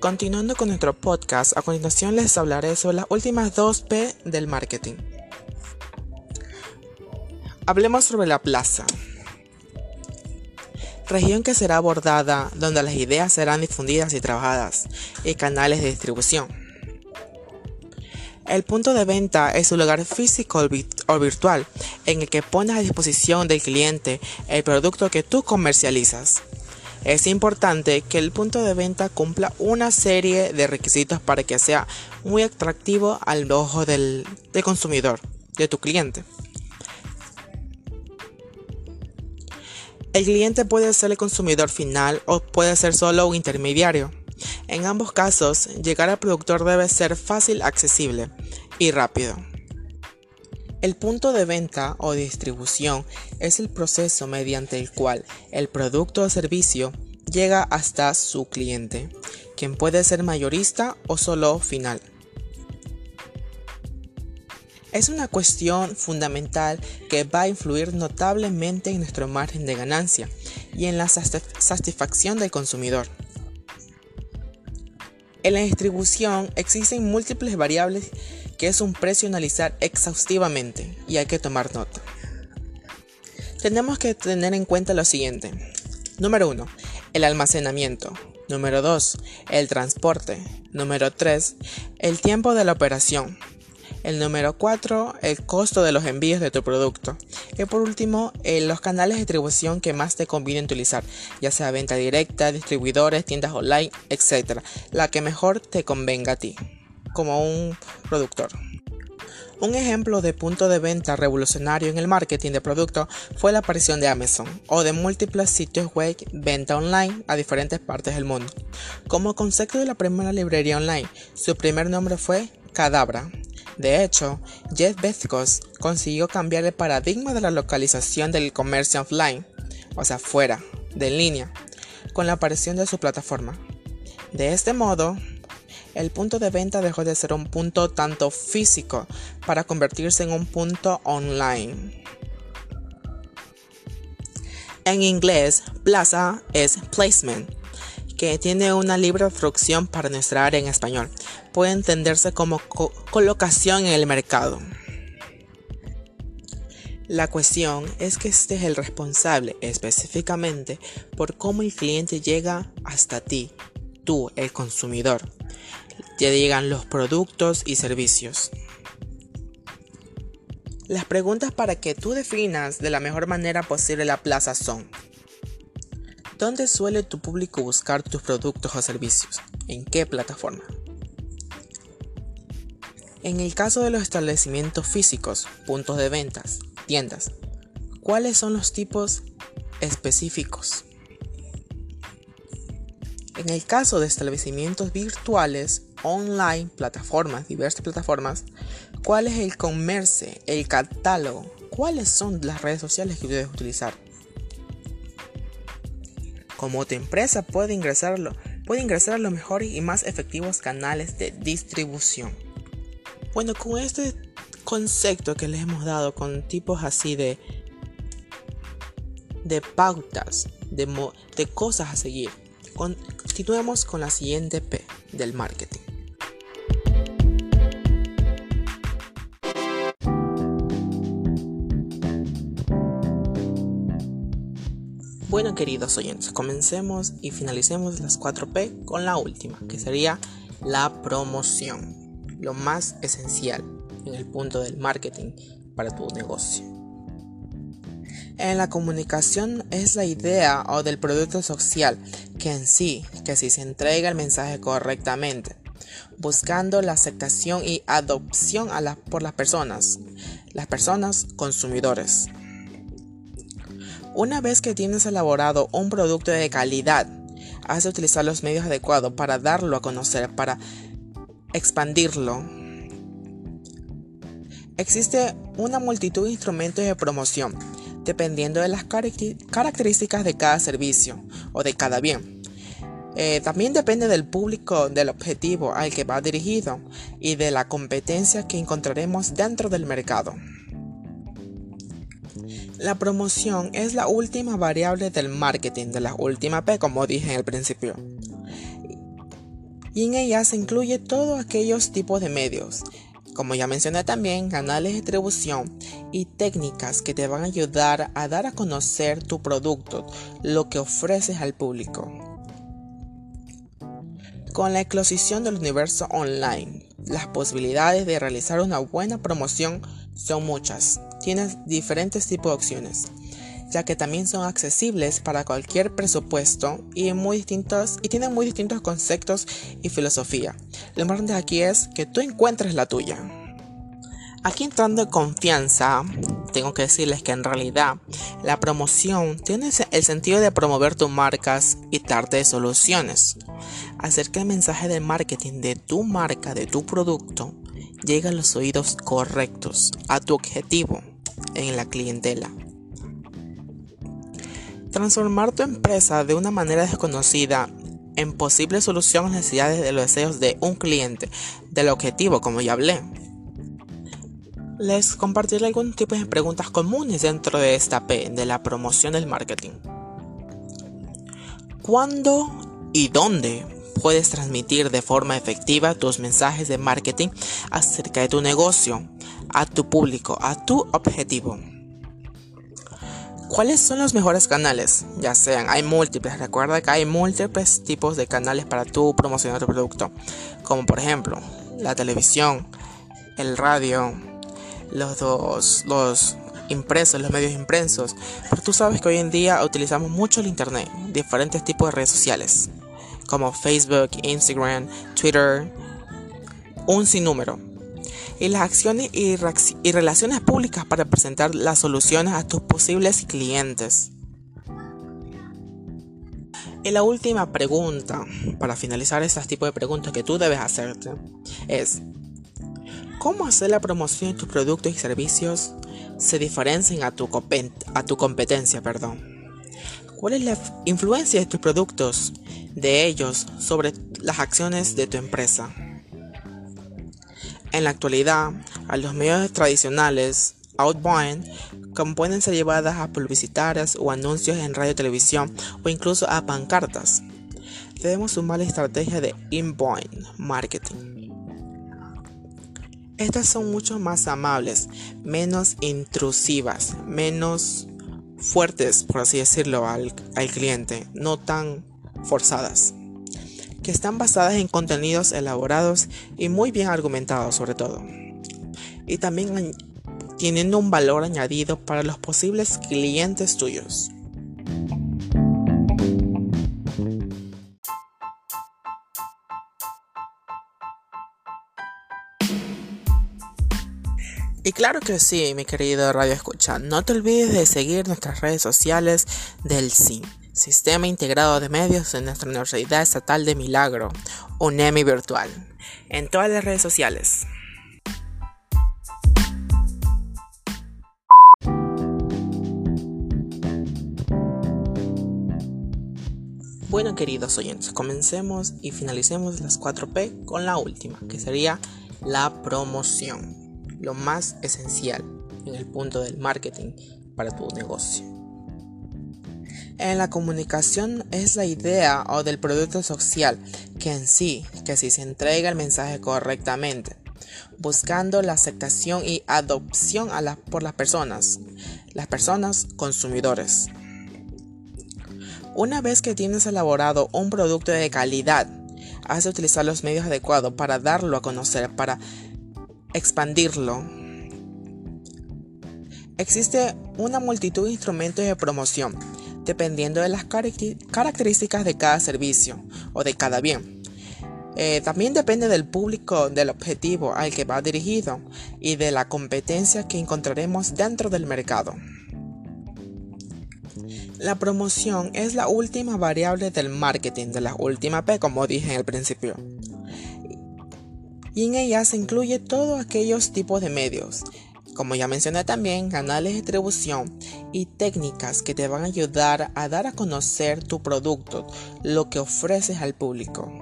Continuando con nuestro podcast, a continuación les hablaré sobre las últimas dos P del marketing. Hablemos sobre la plaza. Región que será abordada, donde las ideas serán difundidas y trabajadas, y canales de distribución. El punto de venta es un lugar físico o virtual en el que pones a disposición del cliente el producto que tú comercializas. Es importante que el punto de venta cumpla una serie de requisitos para que sea muy atractivo al ojo del, consumidor, de tu cliente. El cliente puede ser el consumidor final o puede ser solo un intermediario. En ambos casos, llegar al productor debe ser fácil, accesible y rápido. El punto de venta o distribución es el proceso mediante el cual el producto o servicio llega hasta su cliente, quien puede ser mayorista o solo final. Es una cuestión fundamental que va a influir notablemente en nuestro margen de ganancia y en la satisfacción del consumidor. En la distribución existen múltiples variables que es un precio analizar exhaustivamente y hay que tomar nota. Tenemos que tener en cuenta lo siguiente. Número 1. El almacenamiento. Número 2. El transporte. Número 3. El tiempo de la operación. El número 4, el costo de los envíos de tu producto. Y por último, eh, los canales de distribución que más te conviene utilizar, ya sea venta directa, distribuidores, tiendas online, etc. La que mejor te convenga a ti como un productor. Un ejemplo de punto de venta revolucionario en el marketing de producto fue la aparición de Amazon o de múltiples sitios web venta online a diferentes partes del mundo. Como concepto de la primera librería online, su primer nombre fue Cadabra. De hecho, Jeff Bezos consiguió cambiar el paradigma de la localización del comercio offline, o sea, fuera, de línea, con la aparición de su plataforma. De este modo, el punto de venta dejó de ser un punto tanto físico para convertirse en un punto online. En inglés, plaza es placement, que tiene una libre traducción para nuestra área en español. Puede entenderse como colocación en el mercado. La cuestión es que este es el responsable específicamente por cómo el cliente llega hasta ti, tú, el consumidor ya llegan los productos y servicios. Las preguntas para que tú definas de la mejor manera posible la plaza son ¿Dónde suele tu público buscar tus productos o servicios? ¿En qué plataforma? En el caso de los establecimientos físicos, puntos de ventas, tiendas, ¿cuáles son los tipos específicos? En el caso de establecimientos virtuales, online, plataformas, diversas plataformas, cuál es el comercio, el catálogo, cuáles son las redes sociales que debes utilizar. Como tu empresa puede ingresarlo, puede ingresar a los mejores y más efectivos canales de distribución. Bueno, con este concepto que les hemos dado, con tipos así de, de pautas, de, de cosas a seguir, Continuemos con la siguiente P del marketing. Bueno queridos oyentes, comencemos y finalicemos las 4P con la última, que sería la promoción, lo más esencial en el punto del marketing para tu negocio. En la comunicación es la idea o del producto social que en sí, que si se entrega el mensaje correctamente, buscando la aceptación y adopción por las personas, las personas consumidores. Una vez que tienes elaborado un producto de calidad, has de utilizar los medios adecuados para darlo a conocer, para expandirlo. Existe una multitud de instrumentos de promoción dependiendo de las características de cada servicio o de cada bien. Eh, también depende del público, del objetivo al que va dirigido y de la competencia que encontraremos dentro del mercado. La promoción es la última variable del marketing, de la última P, como dije en el principio. y en ella se incluye todos aquellos tipos de medios, como ya mencioné también, canales de distribución y técnicas que te van a ayudar a dar a conocer tu producto, lo que ofreces al público. Con la eclosión del universo online, las posibilidades de realizar una buena promoción son muchas. Tienes diferentes tipos de opciones ya que también son accesibles para cualquier presupuesto y, muy distintos, y tienen muy distintos conceptos y filosofía. Lo importante aquí es que tú encuentres la tuya. Aquí entrando en confianza, tengo que decirles que en realidad la promoción tiene el sentido de promover tus marcas y darte soluciones. Hacer que el mensaje de marketing de tu marca, de tu producto, llegue a los oídos correctos, a tu objetivo en la clientela. Transformar tu empresa de una manera desconocida en posible solución a las necesidades de los deseos de un cliente, del objetivo, como ya hablé. Les compartiré algunos tipos de preguntas comunes dentro de esta P, de la promoción del marketing. ¿Cuándo y dónde puedes transmitir de forma efectiva tus mensajes de marketing acerca de tu negocio, a tu público, a tu objetivo? ¿Cuáles son los mejores canales? Ya sean, hay múltiples, recuerda que hay múltiples tipos de canales para tu promocionar tu producto, como por ejemplo la televisión, el radio, los dos, los impresos, los medios impresos. Pero tú sabes que hoy en día utilizamos mucho el internet, diferentes tipos de redes sociales, como Facebook, Instagram, Twitter, un sinnúmero y las acciones y, relaciones públicas para presentar las soluciones a tus posibles clientes. Y la última pregunta, para finalizar este tipo de preguntas que tú debes hacerte, es ¿cómo hacer la promoción de tus productos y servicios se diferencien a tu, a tu competencia? Perdón? ¿Cuál es la influencia de tus productos, de ellos, sobre las acciones de tu empresa? En la actualidad, a los medios tradicionales, outbound, como pueden ser llevadas a publicitarias o anuncios en radio televisión o incluso a pancartas. Debemos sumar la estrategia de inbound marketing. Estas son mucho más amables, menos intrusivas, menos fuertes, por así decirlo, al, al cliente, no tan forzadas que están basadas en contenidos elaborados y muy bien argumentados sobre todo. Y también teniendo un valor añadido para los posibles clientes tuyos. Y claro que sí, mi querido Radio Escucha, no te olvides de seguir nuestras redes sociales del CIM. Sistema Integrado de Medios de nuestra Universidad Estatal de Milagro, UNEMI Virtual, en todas las redes sociales. Bueno, queridos oyentes, comencemos y finalicemos las 4P con la última, que sería la promoción, lo más esencial en el punto del marketing para tu negocio. En la comunicación es la idea o del producto social que en sí, que si se entrega el mensaje correctamente, buscando la aceptación y adopción por las personas, las personas consumidores. Una vez que tienes elaborado un producto de calidad, has de utilizar los medios adecuados para darlo a conocer, para expandirlo. Existe una multitud de instrumentos de promoción dependiendo de las características de cada servicio o de cada bien. Eh, también depende del público, del objetivo al que va dirigido y de la competencia que encontraremos dentro del mercado. La promoción es la última variable del marketing, de la última P, como dije en el principio. Y en ella se incluye todos aquellos tipos de medios, como ya mencioné también, canales de distribución y técnicas que te van a ayudar a dar a conocer tu producto, lo que ofreces al público.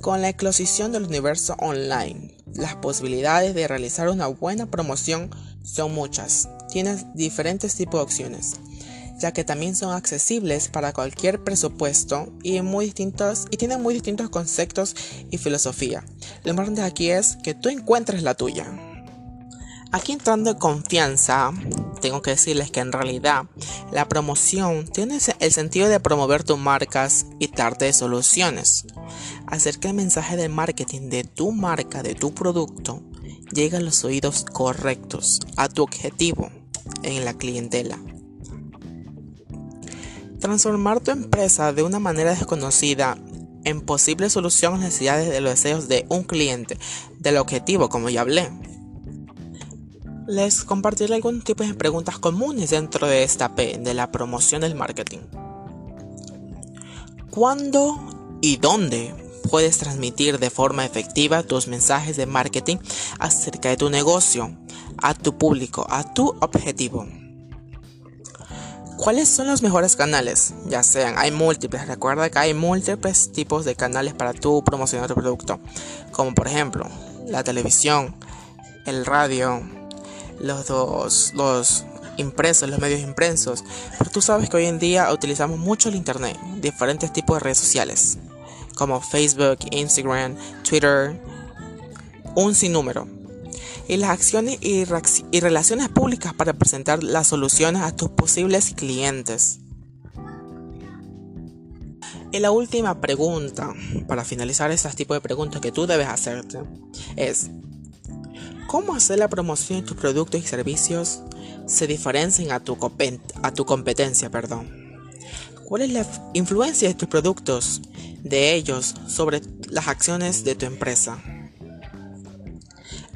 Con la eclosión del universo online, las posibilidades de realizar una buena promoción son muchas. Tienes diferentes tipos de opciones, ya que también son accesibles para cualquier presupuesto y, muy distintos, y tienen muy distintos conceptos y filosofía. Lo importante aquí es que tú encuentres la tuya. Aquí entrando en confianza, tengo que decirles que en realidad la promoción tiene el sentido de promover tus marcas y darte soluciones. Hacer que el mensaje de marketing de tu marca, de tu producto, llegue a los oídos correctos, a tu objetivo en la clientela. Transformar tu empresa de una manera desconocida en posible solución a las necesidades de los deseos de un cliente, del objetivo, como ya hablé les compartiré algún tipo de preguntas comunes dentro de esta P de la promoción del marketing. ¿Cuándo y dónde puedes transmitir de forma efectiva tus mensajes de marketing acerca de tu negocio, a tu público, a tu objetivo? ¿Cuáles son los mejores canales? Ya sean, hay múltiples, recuerda que hay múltiples tipos de canales para tu promocionar tu producto, como por ejemplo la televisión, el radio, los dos, los impresos, los medios impresos. Pero tú sabes que hoy en día utilizamos mucho el Internet, diferentes tipos de redes sociales, como Facebook, Instagram, Twitter, un sinnúmero. Y las acciones y, relaciones públicas para presentar las soluciones a tus posibles clientes. Y la última pregunta, para finalizar este tipo de preguntas que tú debes hacerte, es, ¿Cómo hacer la promoción de tus productos y servicios se diferencien a tu, a tu competencia? Perdón. ¿Cuál es la influencia de tus productos, de ellos, sobre las acciones de tu empresa?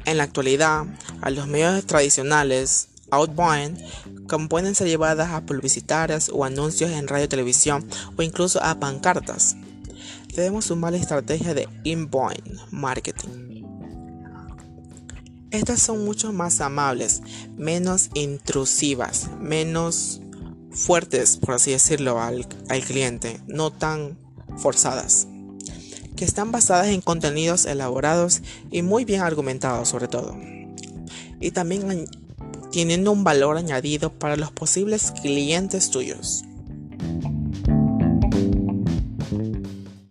En la actualidad, a los medios tradicionales, outbound, como pueden ser llevadas a publicitarias o anuncios en radio televisión o incluso a pancartas. Debemos sumar la estrategia de inbound marketing estas son mucho más amables, menos intrusivas, menos fuertes, por así decirlo, al, cliente, no tan forzadas, que están basadas en contenidos elaborados y muy bien argumentados sobre todo, y también teniendo un valor añadido para los posibles clientes tuyos.